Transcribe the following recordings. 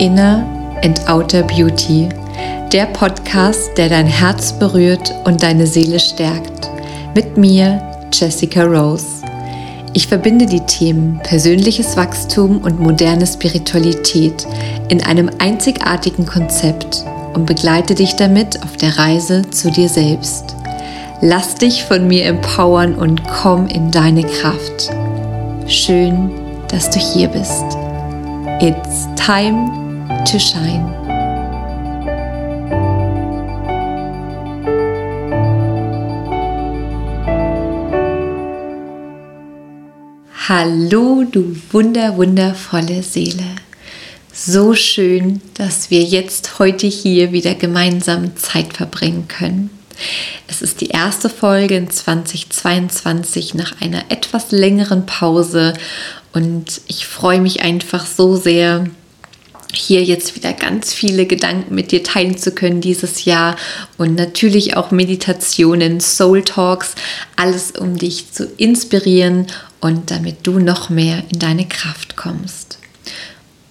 Inner and Outer Beauty, der Podcast, der dein Herz berührt und deine Seele stärkt. Mit mir, Jessica Rose. Ich verbinde die Themen persönliches Wachstum und moderne Spiritualität in einem einzigartigen Konzept und begleite dich damit auf der Reise zu dir selbst. Lass dich von mir empowern und komm in deine Kraft. Schön, dass du hier bist. It's time to shine. Hallo, du wunder, wundervolle Seele. So schön, dass wir jetzt heute hier wieder gemeinsam Zeit verbringen können. Es ist die erste Folge in 2022 nach einer etwas längeren Pause und ich freue mich einfach so sehr, hier jetzt wieder ganz viele Gedanken mit dir teilen zu können dieses Jahr und natürlich auch Meditationen, Soul Talks, alles um dich zu inspirieren und damit du noch mehr in deine Kraft kommst.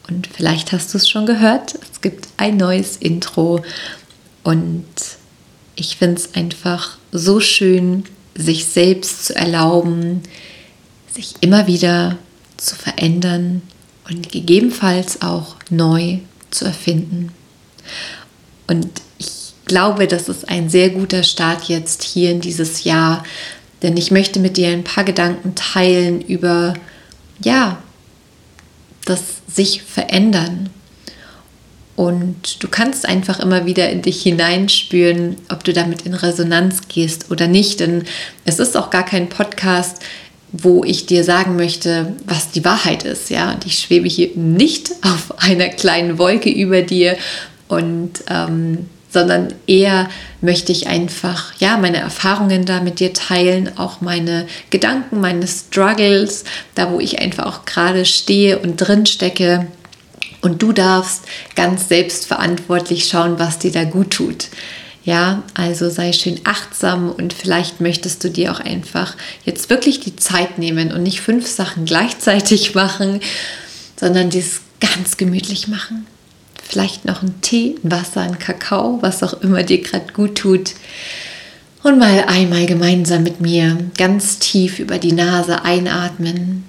Und vielleicht hast du es schon gehört, es gibt ein neues Intro und ich finde es einfach so schön, sich selbst zu erlauben, sich immer wieder zu verändern, und gegebenenfalls auch neu zu erfinden. Und ich glaube, das ist ein sehr guter Start jetzt hier in dieses Jahr, denn ich möchte mit dir ein paar Gedanken teilen über, ja, das sich verändern. Und du kannst einfach immer wieder in dich hineinspüren, ob du damit in Resonanz gehst oder nicht. Denn es ist auch gar kein Podcast, wo ich dir sagen möchte, was die Wahrheit ist. Ja, und ich schwebe hier nicht auf einer kleinen Wolke über dir und ähm, sondern eher möchte ich einfach ja meine Erfahrungen da mit dir teilen, auch meine Gedanken, meine Struggles, da wo ich einfach auch gerade stehe und drin stecke. Und du darfst ganz selbstverantwortlich schauen, was dir da gut tut. Ja, also sei schön achtsam und vielleicht möchtest du dir auch einfach jetzt wirklich die Zeit nehmen und nicht fünf Sachen gleichzeitig machen, sondern dies ganz gemütlich machen. Vielleicht noch einen Tee, ein Wasser, ein Kakao, was auch immer dir gerade gut tut. Und mal einmal gemeinsam mit mir ganz tief über die Nase einatmen.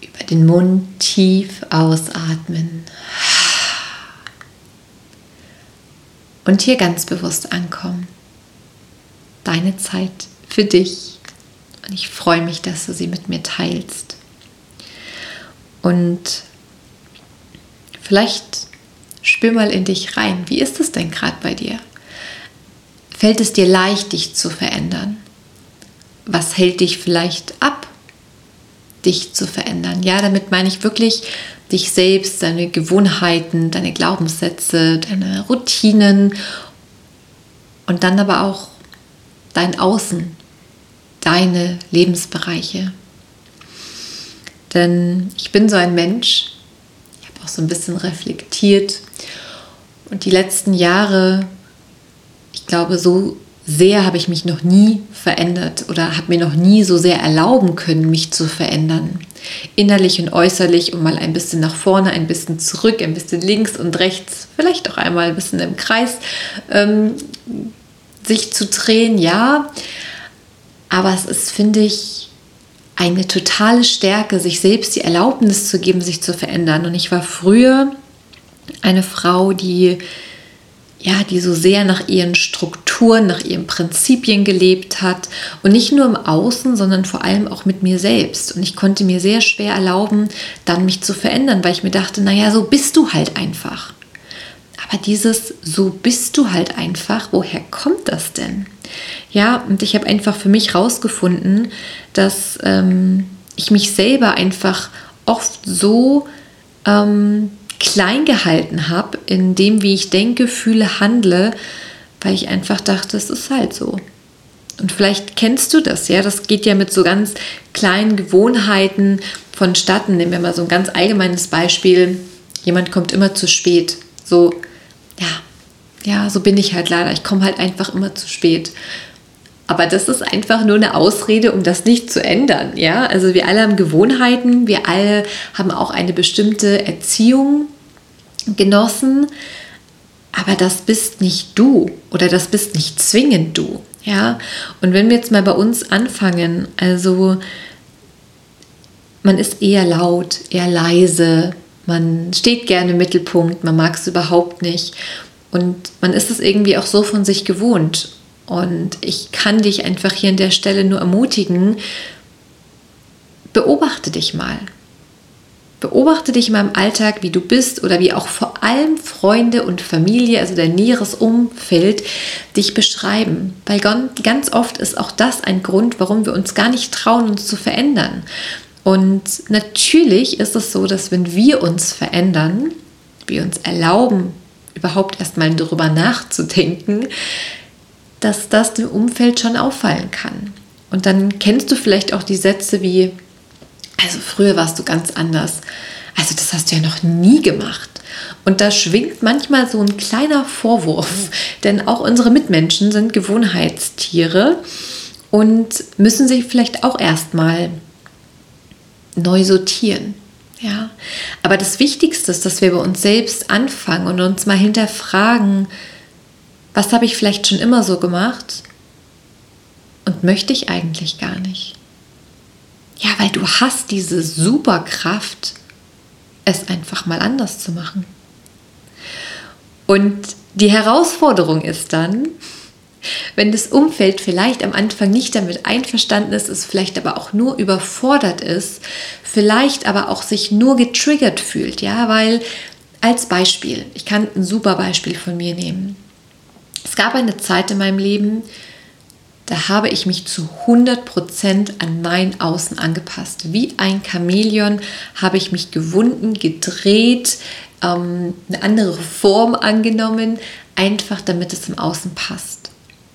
Über den Mund tief ausatmen. Und hier ganz bewusst ankommen. Deine Zeit für dich. Und ich freue mich, dass du sie mit mir teilst. Und vielleicht spür mal in dich rein. Wie ist es denn gerade bei dir? Fällt es dir leicht, dich zu verändern? Was hält dich vielleicht ab, dich zu verändern? Ja, damit meine ich wirklich dich selbst, deine Gewohnheiten, deine Glaubenssätze, deine Routinen und dann aber auch dein Außen, deine Lebensbereiche. Denn ich bin so ein Mensch, ich habe auch so ein bisschen reflektiert und die letzten Jahre, ich glaube, so sehr habe ich mich noch nie verändert oder habe mir noch nie so sehr erlauben können, mich zu verändern. Innerlich und äußerlich und mal ein bisschen nach vorne, ein bisschen zurück, ein bisschen links und rechts, vielleicht auch einmal ein bisschen im Kreis ähm, sich zu drehen, ja. Aber es ist, finde ich, eine totale Stärke, sich selbst die Erlaubnis zu geben, sich zu verändern. Und ich war früher eine Frau, die ja, die so sehr nach ihren Strukturen, nach ihren Prinzipien gelebt hat und nicht nur im Außen, sondern vor allem auch mit mir selbst. Und ich konnte mir sehr schwer erlauben, dann mich zu verändern, weil ich mir dachte, naja, so bist du halt einfach. Aber dieses so bist du halt einfach, woher kommt das denn? Ja, und ich habe einfach für mich rausgefunden, dass ähm, ich mich selber einfach oft so ähm, klein gehalten habe, in dem, wie ich denke, fühle, handle, weil ich einfach dachte, es ist halt so. Und vielleicht kennst du das, ja, das geht ja mit so ganz kleinen Gewohnheiten vonstatten. Nehmen wir mal so ein ganz allgemeines Beispiel. Jemand kommt immer zu spät. So, ja, ja, so bin ich halt leider. Ich komme halt einfach immer zu spät. Aber das ist einfach nur eine Ausrede, um das nicht zu ändern. Ja, also wir alle haben Gewohnheiten, wir alle haben auch eine bestimmte Erziehung genossen. Aber das bist nicht du oder das bist nicht zwingend du. Ja, und wenn wir jetzt mal bei uns anfangen, also man ist eher laut, eher leise, man steht gerne im Mittelpunkt, man mag es überhaupt nicht und man ist es irgendwie auch so von sich gewohnt. Und ich kann dich einfach hier an der Stelle nur ermutigen, beobachte dich mal. Beobachte dich mal im Alltag, wie du bist oder wie auch vor allem Freunde und Familie, also dein näheres Umfeld, dich beschreiben. Weil ganz oft ist auch das ein Grund, warum wir uns gar nicht trauen, uns zu verändern. Und natürlich ist es so, dass wenn wir uns verändern, wir uns erlauben, überhaupt erstmal darüber nachzudenken, dass das dem Umfeld schon auffallen kann. Und dann kennst du vielleicht auch die Sätze wie, also früher warst du ganz anders. Also das hast du ja noch nie gemacht. Und da schwingt manchmal so ein kleiner Vorwurf, denn auch unsere Mitmenschen sind Gewohnheitstiere und müssen sich vielleicht auch erstmal neu sortieren. Ja, aber das Wichtigste ist, dass wir bei uns selbst anfangen und uns mal hinterfragen, was habe ich vielleicht schon immer so gemacht und möchte ich eigentlich gar nicht. Ja, weil du hast diese Superkraft, es einfach mal anders zu machen. Und die Herausforderung ist dann, wenn das Umfeld vielleicht am Anfang nicht damit einverstanden ist, es vielleicht aber auch nur überfordert ist, vielleicht aber auch sich nur getriggert fühlt, ja, weil als Beispiel, ich kann ein super Beispiel von mir nehmen. Gab eine Zeit in meinem Leben, da habe ich mich zu 100% an mein Außen angepasst. Wie ein Chamäleon habe ich mich gewunden, gedreht, ähm, eine andere Form angenommen, einfach damit es im Außen passt.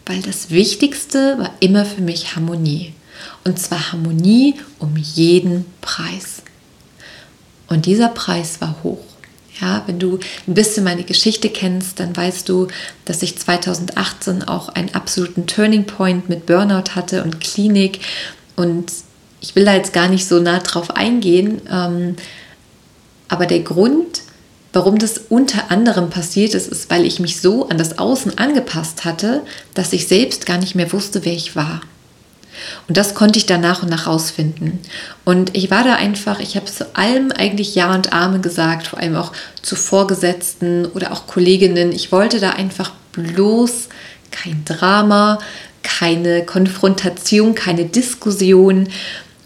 Weil das Wichtigste war immer für mich Harmonie. Und zwar Harmonie um jeden Preis. Und dieser Preis war hoch. Ja, wenn du ein bisschen meine Geschichte kennst, dann weißt du, dass ich 2018 auch einen absoluten Turning Point mit Burnout hatte und Klinik. Und ich will da jetzt gar nicht so nah drauf eingehen. Ähm, aber der Grund, warum das unter anderem passiert ist, ist, weil ich mich so an das Außen angepasst hatte, dass ich selbst gar nicht mehr wusste, wer ich war. Und das konnte ich dann nach und nach rausfinden. Und ich war da einfach, ich habe zu allem eigentlich Ja und Amen gesagt, vor allem auch zu Vorgesetzten oder auch Kolleginnen. Ich wollte da einfach bloß kein Drama, keine Konfrontation, keine Diskussion.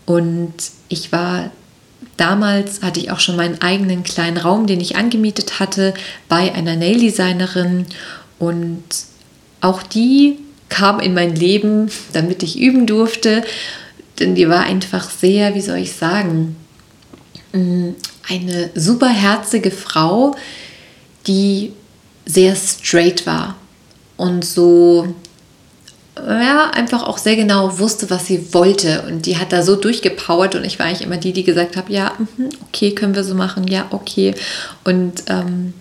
Und ich war Damals hatte ich auch schon meinen eigenen kleinen Raum, den ich angemietet hatte, bei einer Nail-Designerin. Und auch die kam in mein Leben, damit ich üben durfte. Denn die war einfach sehr, wie soll ich sagen, mm, eine superherzige Frau, die sehr straight war und so ja, einfach auch sehr genau wusste, was sie wollte. Und die hat da so durchgepowert und ich war eigentlich immer die, die gesagt habe, ja, mhm, okay, können wir so machen, ja, okay. Und ähm,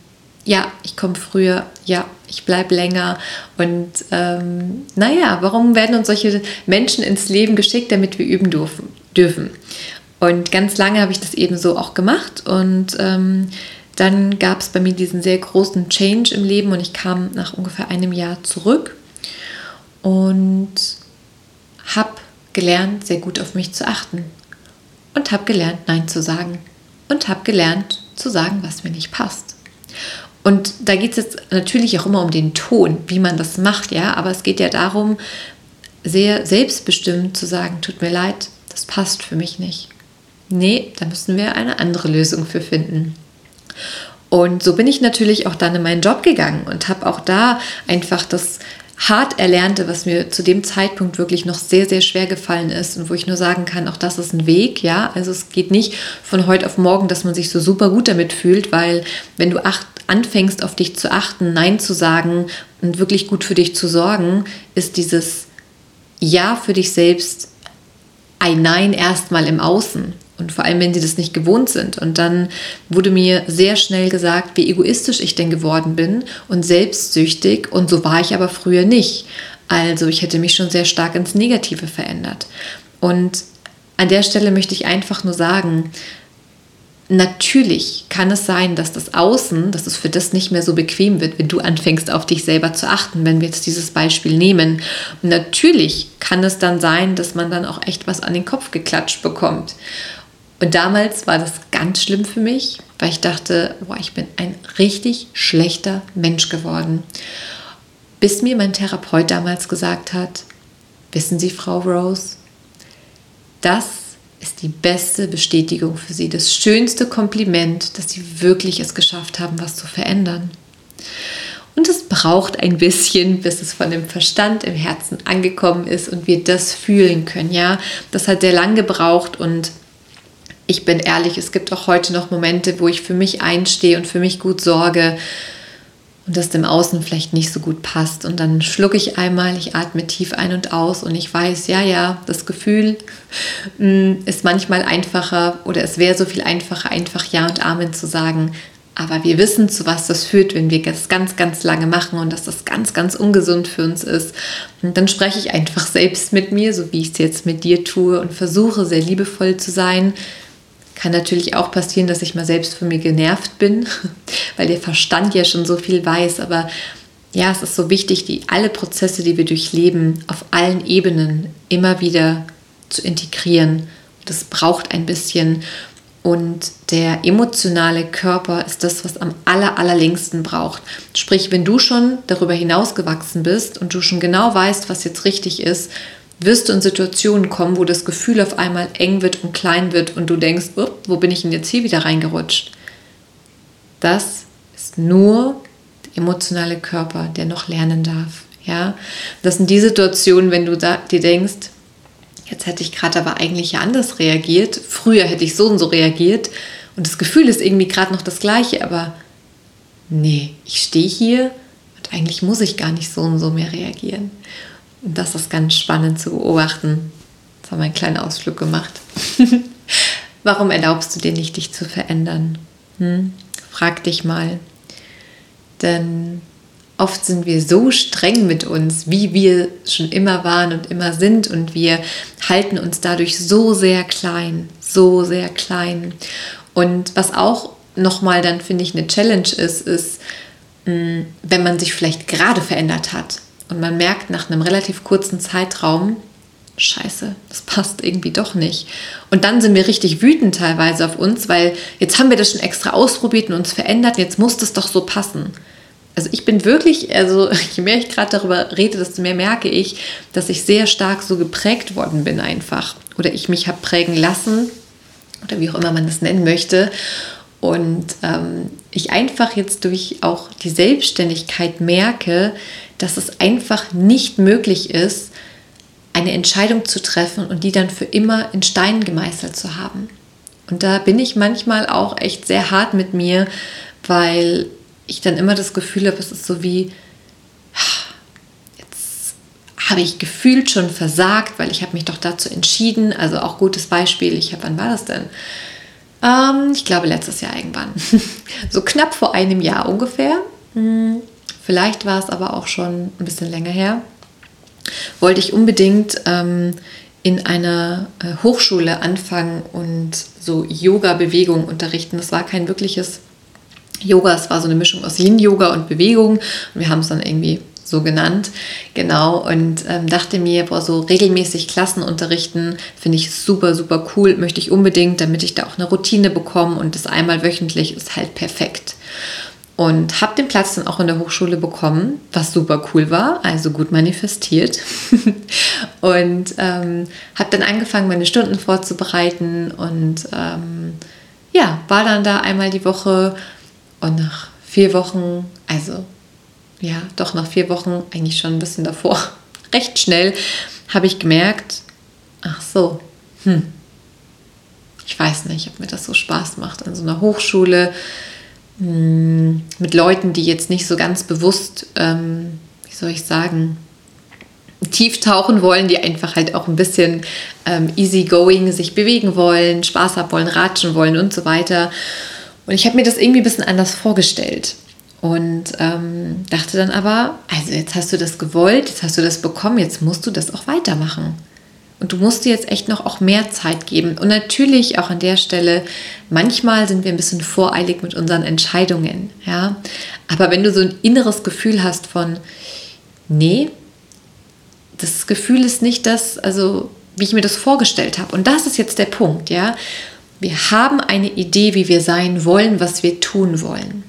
ja, ich komme früher, ja, ich bleibe länger. Und ähm, naja, warum werden uns solche Menschen ins Leben geschickt, damit wir üben dürfen? Und ganz lange habe ich das eben so auch gemacht. Und ähm, dann gab es bei mir diesen sehr großen Change im Leben und ich kam nach ungefähr einem Jahr zurück und habe gelernt, sehr gut auf mich zu achten. Und habe gelernt, Nein zu sagen. Und habe gelernt zu sagen, was mir nicht passt. Und da geht es jetzt natürlich auch immer um den Ton, wie man das macht, ja. Aber es geht ja darum, sehr selbstbestimmt zu sagen, tut mir leid, das passt für mich nicht. Nee, da müssen wir eine andere Lösung für finden. Und so bin ich natürlich auch dann in meinen Job gegangen und habe auch da einfach das hart erlernte, was mir zu dem Zeitpunkt wirklich noch sehr, sehr schwer gefallen ist und wo ich nur sagen kann, auch das ist ein Weg, ja. Also es geht nicht von heute auf morgen, dass man sich so super gut damit fühlt, weil wenn du acht, anfängst, auf dich zu achten, Nein zu sagen und wirklich gut für dich zu sorgen, ist dieses Ja für dich selbst ein Nein erstmal im Außen. Und vor allem, wenn sie das nicht gewohnt sind. Und dann wurde mir sehr schnell gesagt, wie egoistisch ich denn geworden bin und selbstsüchtig. Und so war ich aber früher nicht. Also ich hätte mich schon sehr stark ins Negative verändert. Und an der Stelle möchte ich einfach nur sagen, Natürlich kann es sein, dass das Außen, dass es für das nicht mehr so bequem wird, wenn du anfängst, auf dich selber zu achten, wenn wir jetzt dieses Beispiel nehmen. Und natürlich kann es dann sein, dass man dann auch echt was an den Kopf geklatscht bekommt. Und damals war das ganz schlimm für mich, weil ich dachte, boah, ich bin ein richtig schlechter Mensch geworden. Bis mir mein Therapeut damals gesagt hat, wissen Sie, Frau Rose, das ist die beste Bestätigung für sie, das schönste Kompliment, dass sie wirklich es geschafft haben, was zu verändern. Und es braucht ein bisschen, bis es von dem Verstand im Herzen angekommen ist und wir das fühlen können. Ja, das hat sehr lang gebraucht und ich bin ehrlich, es gibt auch heute noch Momente, wo ich für mich einstehe und für mich gut sorge und das dem Außen vielleicht nicht so gut passt. Und dann schlucke ich einmal, ich atme tief ein und aus und ich weiß, ja, ja, das Gefühl mm, ist manchmal einfacher oder es wäre so viel einfacher, einfach Ja und Amen zu sagen. Aber wir wissen, zu was das führt, wenn wir das ganz, ganz lange machen und dass das ganz, ganz ungesund für uns ist. Und dann spreche ich einfach selbst mit mir, so wie ich es jetzt mit dir tue und versuche sehr liebevoll zu sein, kann natürlich auch passieren, dass ich mal selbst von mir genervt bin, weil der Verstand ja schon so viel weiß. Aber ja, es ist so wichtig, die alle Prozesse, die wir durchleben, auf allen Ebenen immer wieder zu integrieren. Das braucht ein bisschen. Und der emotionale Körper ist das, was am aller, allerlängsten braucht. Sprich, wenn du schon darüber hinausgewachsen bist und du schon genau weißt, was jetzt richtig ist, wirst du in Situationen kommen, wo das Gefühl auf einmal eng wird und klein wird und du denkst, wo bin ich denn jetzt hier wieder reingerutscht? Das ist nur der emotionale Körper, der noch lernen darf. Ja, das sind die Situationen, wenn du dir denkst, jetzt hätte ich gerade aber eigentlich anders reagiert. Früher hätte ich so und so reagiert und das Gefühl ist irgendwie gerade noch das gleiche, aber nee, ich stehe hier und eigentlich muss ich gar nicht so und so mehr reagieren. Und das ist ganz spannend zu beobachten. Jetzt haben wir einen kleinen Ausflug gemacht. Warum erlaubst du dir nicht, dich zu verändern? Hm? Frag dich mal. Denn oft sind wir so streng mit uns, wie wir schon immer waren und immer sind. Und wir halten uns dadurch so sehr klein, so sehr klein. Und was auch nochmal dann, finde ich, eine Challenge ist, ist, hm, wenn man sich vielleicht gerade verändert hat und man merkt nach einem relativ kurzen Zeitraum, scheiße, das passt irgendwie doch nicht. Und dann sind wir richtig wütend teilweise auf uns, weil jetzt haben wir das schon extra ausprobiert und uns verändert, jetzt muss das doch so passen. Also ich bin wirklich, also je mehr ich gerade darüber rede, desto mehr merke ich, dass ich sehr stark so geprägt worden bin einfach. Oder ich mich habe prägen lassen oder wie auch immer man das nennen möchte. Und ähm, ich einfach jetzt durch auch die Selbstständigkeit merke, dass es einfach nicht möglich ist, eine Entscheidung zu treffen und die dann für immer in Stein gemeißelt zu haben. Und da bin ich manchmal auch echt sehr hart mit mir, weil ich dann immer das Gefühl habe, es ist so wie, jetzt habe ich gefühlt schon versagt, weil ich habe mich doch dazu entschieden. Also auch gutes Beispiel, ich habe, wann war das denn? Ähm, ich glaube letztes Jahr irgendwann. so knapp vor einem Jahr ungefähr. Vielleicht war es aber auch schon ein bisschen länger her, wollte ich unbedingt ähm, in einer äh, Hochschule anfangen und so Yoga-Bewegung unterrichten. Das war kein wirkliches Yoga, es war so eine Mischung aus Yin-Yoga und Bewegung. Und wir haben es dann irgendwie so genannt. Genau, und ähm, dachte mir, boah, so regelmäßig Klassen unterrichten finde ich super, super cool. Möchte ich unbedingt, damit ich da auch eine Routine bekomme und das einmal wöchentlich ist halt perfekt und habe den Platz dann auch in der Hochschule bekommen, was super cool war, also gut manifestiert. und ähm, habe dann angefangen, meine Stunden vorzubereiten und ähm, ja, war dann da einmal die Woche und nach vier Wochen, also ja, doch nach vier Wochen, eigentlich schon ein bisschen davor, recht schnell, habe ich gemerkt, ach so, hm, ich weiß nicht, ob mir das so Spaß macht an so einer Hochschule hm, mit Leuten, die jetzt nicht so ganz bewusst, ähm, wie soll ich sagen, tief tauchen wollen, die einfach halt auch ein bisschen ähm, easygoing sich bewegen wollen, Spaß haben wollen, ratschen wollen und so weiter. Und ich habe mir das irgendwie ein bisschen anders vorgestellt. Und ähm, dachte dann aber, also jetzt hast du das gewollt, jetzt hast du das bekommen, jetzt musst du das auch weitermachen. Und du musst dir jetzt echt noch auch mehr Zeit geben. Und natürlich auch an der Stelle, manchmal sind wir ein bisschen voreilig mit unseren Entscheidungen. Ja? Aber wenn du so ein inneres Gefühl hast von, nee, das Gefühl ist nicht das, also wie ich mir das vorgestellt habe. Und das ist jetzt der Punkt, ja. Wir haben eine Idee, wie wir sein wollen, was wir tun wollen.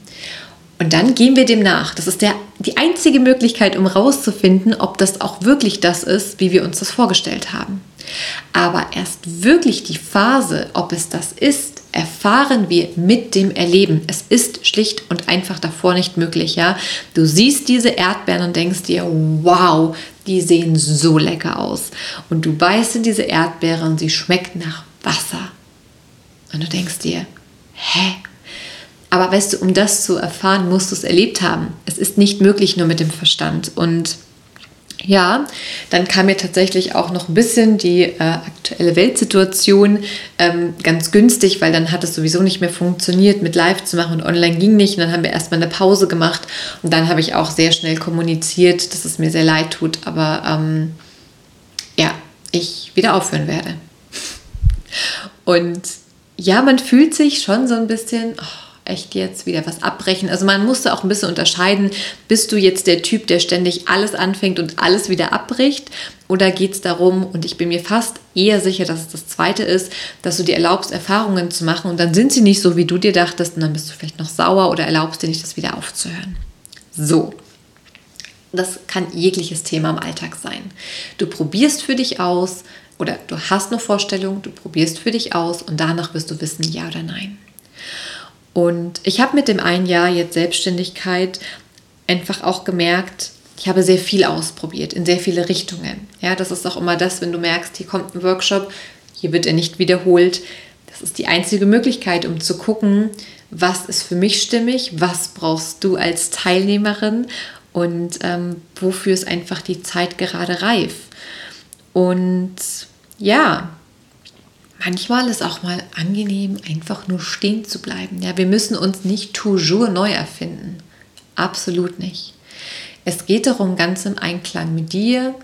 Und dann gehen wir dem nach. Das ist der, die einzige Möglichkeit, um herauszufinden, ob das auch wirklich das ist, wie wir uns das vorgestellt haben. Aber erst wirklich die Phase, ob es das ist, erfahren wir mit dem Erleben. Es ist schlicht und einfach davor nicht möglich, ja. Du siehst diese Erdbeeren und denkst dir, wow, die sehen so lecker aus. Und du beißt in diese Erdbeeren, sie schmeckt nach Wasser. Und du denkst dir, hä? Aber weißt du, um das zu erfahren, musst du es erlebt haben. Es ist nicht möglich nur mit dem Verstand. Und ja, dann kam mir tatsächlich auch noch ein bisschen die äh, aktuelle Weltsituation ähm, ganz günstig, weil dann hat es sowieso nicht mehr funktioniert, mit Live zu machen und online ging nicht. Und dann haben wir erstmal eine Pause gemacht und dann habe ich auch sehr schnell kommuniziert, dass es mir sehr leid tut, aber ähm, ja, ich wieder aufhören werde. Und ja, man fühlt sich schon so ein bisschen, oh, echt jetzt wieder was abbrechen. Also man musste auch ein bisschen unterscheiden, bist du jetzt der Typ, der ständig alles anfängt und alles wieder abbricht? Oder geht es darum, und ich bin mir fast eher sicher, dass es das Zweite ist, dass du dir erlaubst, Erfahrungen zu machen und dann sind sie nicht so, wie du dir dachtest und dann bist du vielleicht noch sauer oder erlaubst dir nicht, das wieder aufzuhören. So. Das kann jegliches Thema im Alltag sein. Du probierst für dich aus, oder du hast eine Vorstellung, du probierst für dich aus und danach wirst du wissen, ja oder nein. Und ich habe mit dem einen Jahr jetzt Selbstständigkeit einfach auch gemerkt, ich habe sehr viel ausprobiert in sehr viele Richtungen. Ja, das ist auch immer das, wenn du merkst, hier kommt ein Workshop, hier wird er nicht wiederholt. Das ist die einzige Möglichkeit, um zu gucken, was ist für mich stimmig, was brauchst du als Teilnehmerin und ähm, wofür ist einfach die Zeit gerade reif. Und ja, manchmal ist auch mal angenehm, einfach nur stehen zu bleiben. Ja, wir müssen uns nicht toujours neu erfinden. Absolut nicht. Es geht darum, ganz im Einklang mit dir,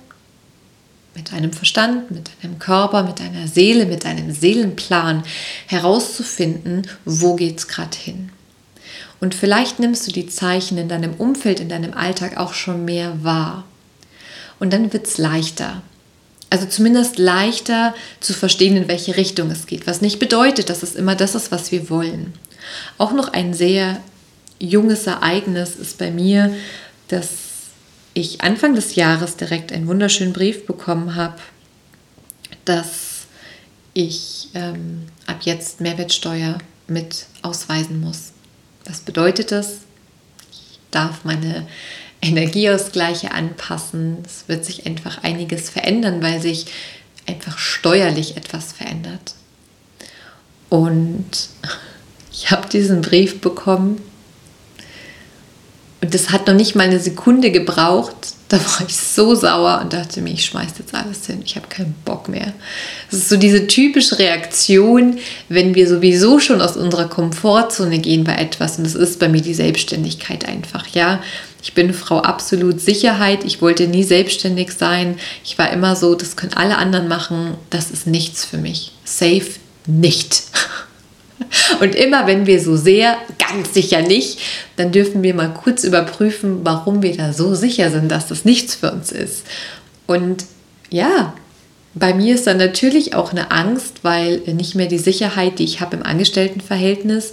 mit deinem Verstand, mit deinem Körper, mit deiner Seele, mit deinem Seelenplan herauszufinden, wo geht es gerade hin. Und vielleicht nimmst du die Zeichen in deinem Umfeld, in deinem Alltag auch schon mehr wahr. Und dann wird es leichter. Also zumindest leichter zu verstehen, in welche Richtung es geht. Was nicht bedeutet, dass es immer das ist, was wir wollen. Auch noch ein sehr junges Ereignis ist bei mir, dass ich Anfang des Jahres direkt einen wunderschönen Brief bekommen habe, dass ich ähm, ab jetzt Mehrwertsteuer mit ausweisen muss. Was bedeutet das? Ich darf meine Energieausgleiche anpassen. Es wird sich einfach einiges verändern, weil sich einfach steuerlich etwas verändert. Und ich habe diesen Brief bekommen und das hat noch nicht mal eine Sekunde gebraucht. Da war ich so sauer und dachte mir, ich schmeiße jetzt alles hin. Ich habe keinen Bock mehr. Das ist so diese typische Reaktion, wenn wir sowieso schon aus unserer Komfortzone gehen bei etwas. Und das ist bei mir die Selbstständigkeit einfach, ja. Ich bin Frau absolut Sicherheit. Ich wollte nie selbstständig sein. Ich war immer so, das können alle anderen machen. Das ist nichts für mich. Safe nicht. Und immer wenn wir so sehr, ganz sicher nicht, dann dürfen wir mal kurz überprüfen, warum wir da so sicher sind, dass das nichts für uns ist. Und ja, bei mir ist dann natürlich auch eine Angst, weil nicht mehr die Sicherheit, die ich habe im Angestelltenverhältnis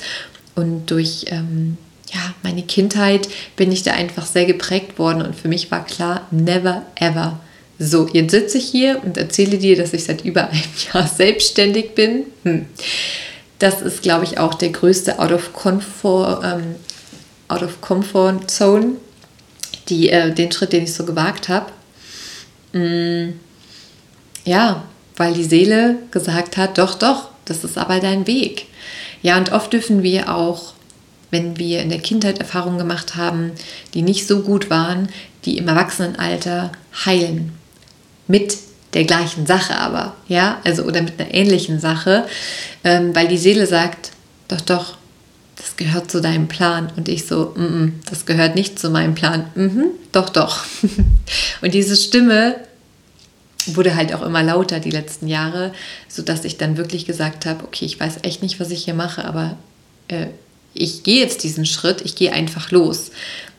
und durch ähm, ja, meine Kindheit bin ich da einfach sehr geprägt worden und für mich war klar, never ever. So, jetzt sitze ich hier und erzähle dir, dass ich seit über einem Jahr selbstständig bin. Hm. Das ist, glaube ich, auch der größte Out of Comfort, ähm, Out of Comfort Zone, äh, den Schritt, den ich so gewagt habe. Hm. Ja, weil die Seele gesagt hat, doch, doch, das ist aber dein Weg. Ja, und oft dürfen wir auch wenn wir in der Kindheit Erfahrungen gemacht haben, die nicht so gut waren, die im Erwachsenenalter heilen. Mit der gleichen Sache aber, ja, also oder mit einer ähnlichen Sache, ähm, weil die Seele sagt, doch, doch, das gehört zu deinem Plan. Und ich so, mm -mm, das gehört nicht zu meinem Plan. Mhm, doch, doch. und diese Stimme wurde halt auch immer lauter die letzten Jahre, sodass ich dann wirklich gesagt habe, okay, ich weiß echt nicht, was ich hier mache, aber äh, ich gehe jetzt diesen Schritt, ich gehe einfach los.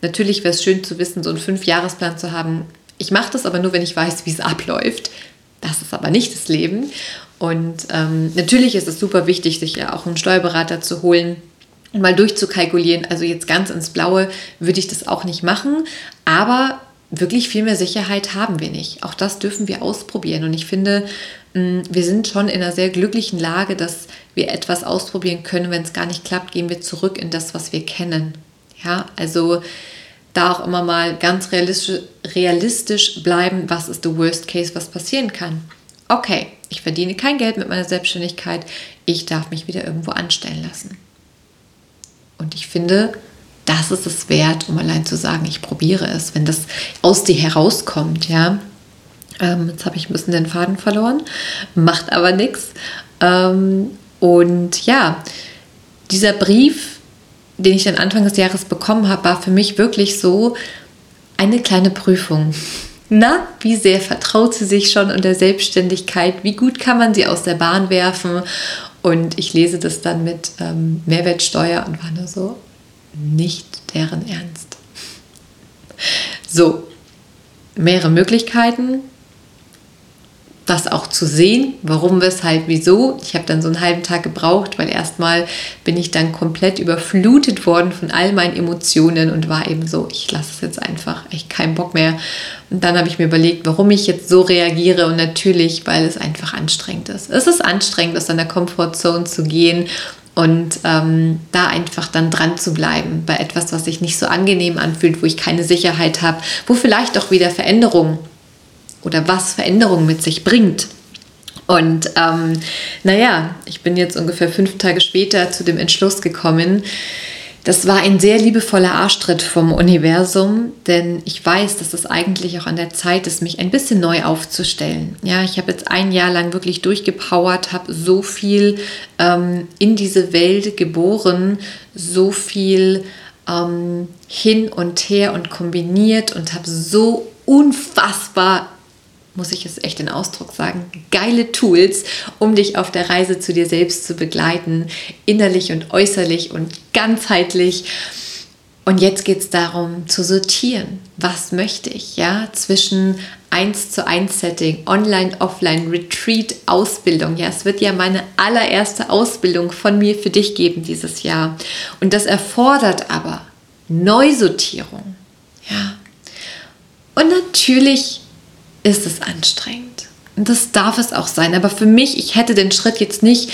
Natürlich wäre es schön zu wissen, so einen Fünfjahresplan zu haben. Ich mache das aber nur, wenn ich weiß, wie es abläuft. Das ist aber nicht das Leben. Und ähm, natürlich ist es super wichtig, sich ja auch einen Steuerberater zu holen, und mal durchzukalkulieren. Also jetzt ganz ins Blaue würde ich das auch nicht machen, aber wirklich viel mehr Sicherheit haben wir nicht. Auch das dürfen wir ausprobieren. Und ich finde, mm, wir sind schon in einer sehr glücklichen Lage, dass wir etwas ausprobieren können. Wenn es gar nicht klappt, gehen wir zurück in das, was wir kennen. Ja, also da auch immer mal ganz realistisch, realistisch bleiben, was ist der Worst Case, was passieren kann. Okay, ich verdiene kein Geld mit meiner Selbstständigkeit, ich darf mich wieder irgendwo anstellen lassen. Und ich finde, das ist es wert, um allein zu sagen, ich probiere es, wenn das aus dir herauskommt, ja. Ähm, jetzt habe ich ein bisschen den Faden verloren, macht aber nichts. Ähm, und ja, dieser Brief, den ich dann Anfang des Jahres bekommen habe, war für mich wirklich so eine kleine Prüfung. Na, wie sehr vertraut sie sich schon in der Selbstständigkeit? Wie gut kann man sie aus der Bahn werfen? Und ich lese das dann mit ähm, Mehrwertsteuer und war nur so, nicht deren Ernst. So, mehrere Möglichkeiten, das auch zu sehen, warum, weshalb, wieso. Ich habe dann so einen halben Tag gebraucht, weil erstmal bin ich dann komplett überflutet worden von all meinen Emotionen und war eben so, ich lasse es jetzt einfach, echt keinen Bock mehr. Und dann habe ich mir überlegt, warum ich jetzt so reagiere und natürlich, weil es einfach anstrengend ist. Es ist anstrengend, aus deiner Comfortzone zu gehen und ähm, da einfach dann dran zu bleiben bei etwas, was sich nicht so angenehm anfühlt, wo ich keine Sicherheit habe, wo vielleicht auch wieder Veränderungen oder was Veränderung mit sich bringt. Und ähm, naja, ich bin jetzt ungefähr fünf Tage später zu dem Entschluss gekommen, das war ein sehr liebevoller Arschtritt vom Universum, denn ich weiß, dass es eigentlich auch an der Zeit ist, mich ein bisschen neu aufzustellen. Ja, ich habe jetzt ein Jahr lang wirklich durchgepowert, habe so viel ähm, in diese Welt geboren, so viel ähm, hin und her und kombiniert und habe so unfassbar muss ich es echt den Ausdruck sagen, geile Tools, um dich auf der Reise zu dir selbst zu begleiten, innerlich und äußerlich und ganzheitlich. Und jetzt geht es darum zu sortieren, was möchte ich, ja, zwischen 1 zu 1 Setting, Online, Offline, Retreat, Ausbildung. Ja, es wird ja meine allererste Ausbildung von mir für dich geben dieses Jahr. Und das erfordert aber Neusortierung. Ja. Und natürlich ist es anstrengend. Und das darf es auch sein. Aber für mich, ich hätte den Schritt jetzt nicht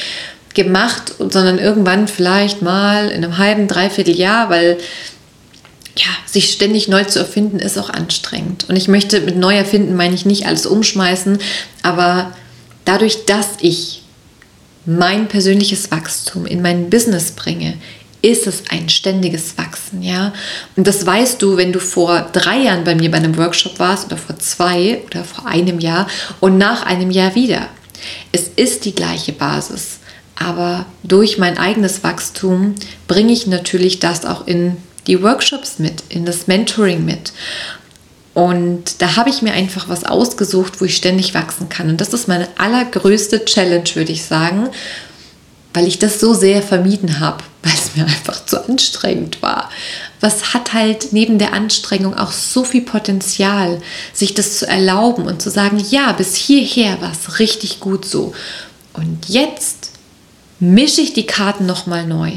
gemacht, sondern irgendwann vielleicht mal in einem halben, dreiviertel Jahr, weil ja, sich ständig neu zu erfinden, ist auch anstrengend. Und ich möchte mit neu erfinden, meine ich nicht alles umschmeißen, aber dadurch, dass ich mein persönliches Wachstum in mein Business bringe, ist es ein ständiges Wachsen, ja. Und das weißt du, wenn du vor drei Jahren bei mir bei einem Workshop warst oder vor zwei oder vor einem Jahr und nach einem Jahr wieder. Es ist die gleiche Basis, aber durch mein eigenes Wachstum bringe ich natürlich das auch in die Workshops mit, in das Mentoring mit. Und da habe ich mir einfach was ausgesucht, wo ich ständig wachsen kann. Und das ist meine allergrößte Challenge, würde ich sagen weil ich das so sehr vermieden habe, weil es mir einfach zu anstrengend war. Was hat halt neben der Anstrengung auch so viel Potenzial, sich das zu erlauben und zu sagen, ja, bis hierher war es richtig gut so. Und jetzt mische ich die Karten nochmal neu.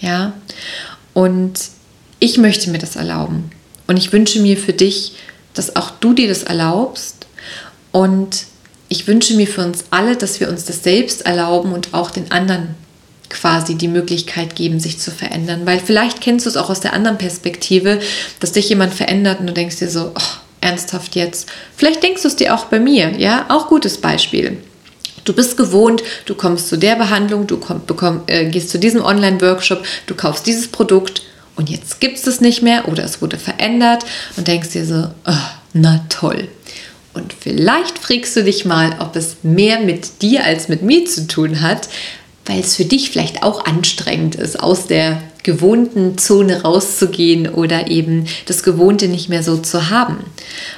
Ja, und ich möchte mir das erlauben. Und ich wünsche mir für dich, dass auch du dir das erlaubst und ich wünsche mir für uns alle, dass wir uns das selbst erlauben und auch den anderen quasi die Möglichkeit geben, sich zu verändern. Weil vielleicht kennst du es auch aus der anderen Perspektive, dass dich jemand verändert und du denkst dir so, oh, ernsthaft jetzt. Vielleicht denkst du es dir auch bei mir, ja, auch gutes Beispiel. Du bist gewohnt, du kommst zu der Behandlung, du komm, bekomm, äh, gehst zu diesem Online-Workshop, du kaufst dieses Produkt und jetzt gibt es es nicht mehr oder es wurde verändert und denkst dir so, oh, na toll. Und vielleicht fragst du dich mal, ob es mehr mit dir als mit mir zu tun hat, weil es für dich vielleicht auch anstrengend ist, aus der gewohnten Zone rauszugehen oder eben das Gewohnte nicht mehr so zu haben.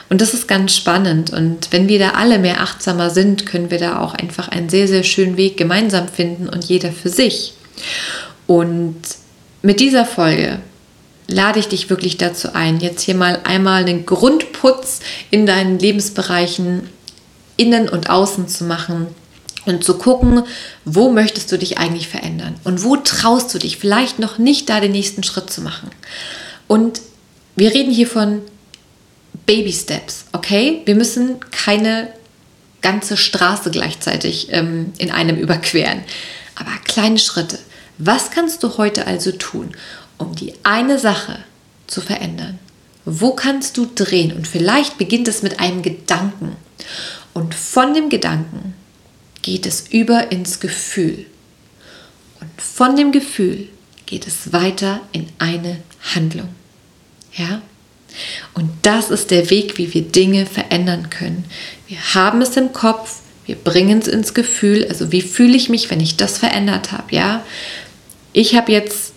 Und das ist ganz spannend. Und wenn wir da alle mehr achtsamer sind, können wir da auch einfach einen sehr, sehr schönen Weg gemeinsam finden und jeder für sich. Und mit dieser Folge lade ich dich wirklich dazu ein, jetzt hier mal einmal einen Grundputz in deinen Lebensbereichen innen und außen zu machen und zu gucken, wo möchtest du dich eigentlich verändern und wo traust du dich vielleicht noch nicht da den nächsten Schritt zu machen. Und wir reden hier von Baby Steps, okay? Wir müssen keine ganze Straße gleichzeitig ähm, in einem überqueren, aber kleine Schritte. Was kannst du heute also tun, um die eine Sache zu verändern? Wo kannst du drehen? Und vielleicht beginnt es mit einem Gedanken. Und von dem Gedanken geht es über ins Gefühl. Und von dem Gefühl geht es weiter in eine Handlung. Ja? Und das ist der Weg, wie wir Dinge verändern können. Wir haben es im Kopf, wir bringen es ins Gefühl. Also wie fühle ich mich, wenn ich das verändert habe? Ja, ich habe jetzt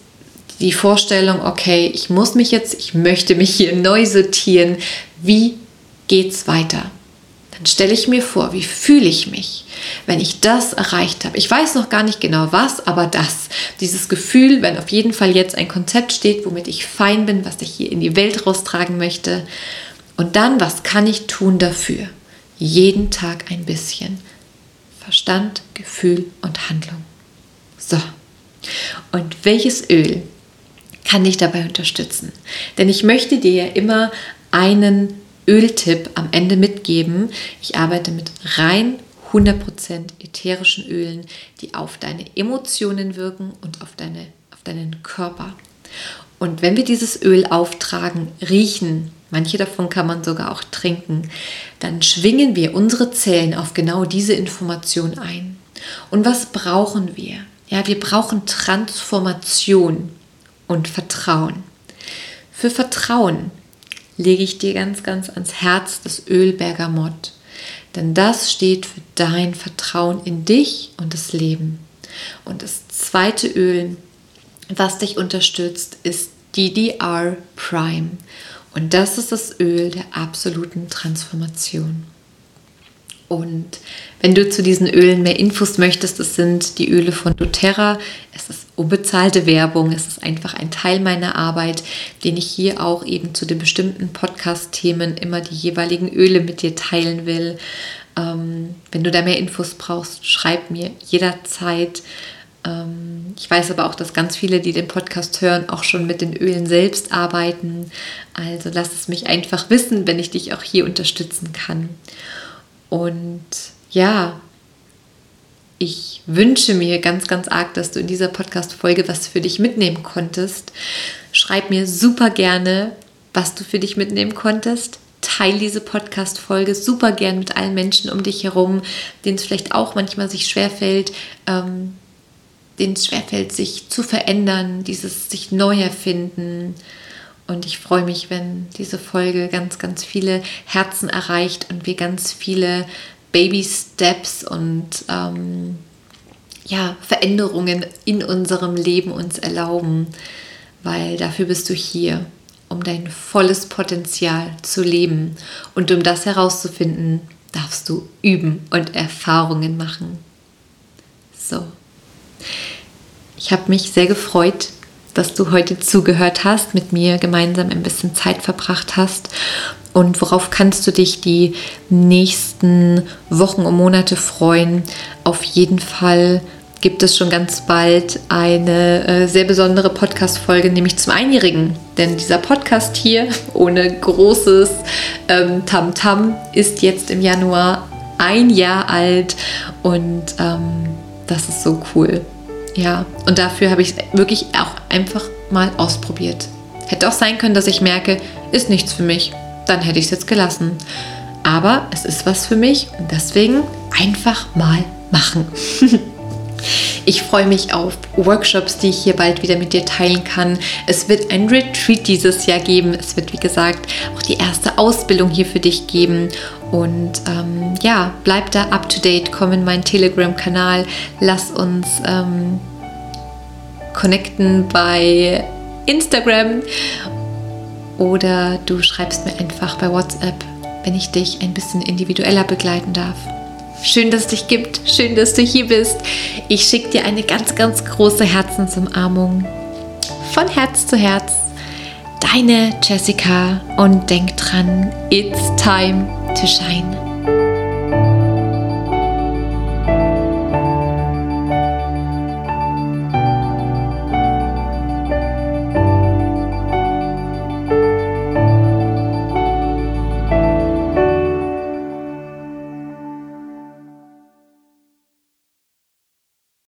die Vorstellung, okay, ich muss mich jetzt, ich möchte mich hier neu sortieren. Wie geht's weiter? dann stelle ich mir vor, wie fühle ich mich, wenn ich das erreicht habe. Ich weiß noch gar nicht genau was, aber das, dieses Gefühl, wenn auf jeden Fall jetzt ein Konzept steht, womit ich fein bin, was ich hier in die Welt raustragen möchte. Und dann, was kann ich tun dafür? Jeden Tag ein bisschen. Verstand, Gefühl und Handlung. So. Und welches Öl kann dich dabei unterstützen? Denn ich möchte dir ja immer einen Öltipp am Ende mitgeben. Ich arbeite mit rein 100% ätherischen Ölen, die auf deine Emotionen wirken und auf, deine, auf deinen Körper. Und wenn wir dieses Öl auftragen, riechen, manche davon kann man sogar auch trinken, dann schwingen wir unsere Zellen auf genau diese Information ein. Und was brauchen wir? Ja, wir brauchen Transformation und Vertrauen. Für Vertrauen lege ich dir ganz, ganz ans Herz das Öl Bergamott. Denn das steht für dein Vertrauen in dich und das Leben. Und das zweite Öl, was dich unterstützt, ist DDR Prime. Und das ist das Öl der absoluten Transformation. Und wenn du zu diesen Ölen mehr Infos möchtest, das sind die Öle von doTERRA. Es ist unbezahlte Werbung, es ist einfach ein Teil meiner Arbeit, den ich hier auch eben zu den bestimmten Podcast-Themen immer die jeweiligen Öle mit dir teilen will. Ähm, wenn du da mehr Infos brauchst, schreib mir jederzeit. Ähm, ich weiß aber auch, dass ganz viele, die den Podcast hören, auch schon mit den Ölen selbst arbeiten. Also lass es mich einfach wissen, wenn ich dich auch hier unterstützen kann. Und ja, ich wünsche mir ganz, ganz arg, dass du in dieser Podcast-Folge was für dich mitnehmen konntest. Schreib mir super gerne, was du für dich mitnehmen konntest. Teil diese Podcast-Folge super gern mit allen Menschen um dich herum, denen es vielleicht auch manchmal sich schwerfällt, ähm, denen es schwerfällt, sich zu verändern, dieses sich neu erfinden. Und ich freue mich, wenn diese Folge ganz, ganz viele Herzen erreicht und wir ganz viele Baby Steps und ähm, ja, Veränderungen in unserem Leben uns erlauben, weil dafür bist du hier, um dein volles Potenzial zu leben. Und um das herauszufinden, darfst du üben und Erfahrungen machen. So. Ich habe mich sehr gefreut, dass du heute zugehört hast, mit mir gemeinsam ein bisschen Zeit verbracht hast. Und worauf kannst du dich die nächsten Wochen und Monate freuen? Auf jeden Fall gibt es schon ganz bald eine äh, sehr besondere Podcast-Folge, nämlich zum Einjährigen. Denn dieser Podcast hier, ohne großes ähm, Tamtam, ähm, -Tam, ist jetzt im Januar ein Jahr alt und ähm, das ist so cool. Ja, und dafür habe ich es wirklich auch einfach mal ausprobiert. Hätte auch sein können, dass ich merke, ist nichts für mich. Dann hätte ich es jetzt gelassen. Aber es ist was für mich und deswegen einfach mal machen. Ich freue mich auf Workshops, die ich hier bald wieder mit dir teilen kann. Es wird ein Retreat dieses Jahr geben. Es wird, wie gesagt, auch die erste Ausbildung hier für dich geben. Und ähm, ja, bleib da up to date, komm in meinen Telegram-Kanal, lass uns ähm, connecten bei Instagram oder du schreibst mir einfach bei WhatsApp, wenn ich dich ein bisschen individueller begleiten darf. Schön, dass es dich gibt. Schön, dass du hier bist. Ich schicke dir eine ganz, ganz große Herzensumarmung. Von Herz zu Herz. Deine Jessica und denk dran, it's time to shine.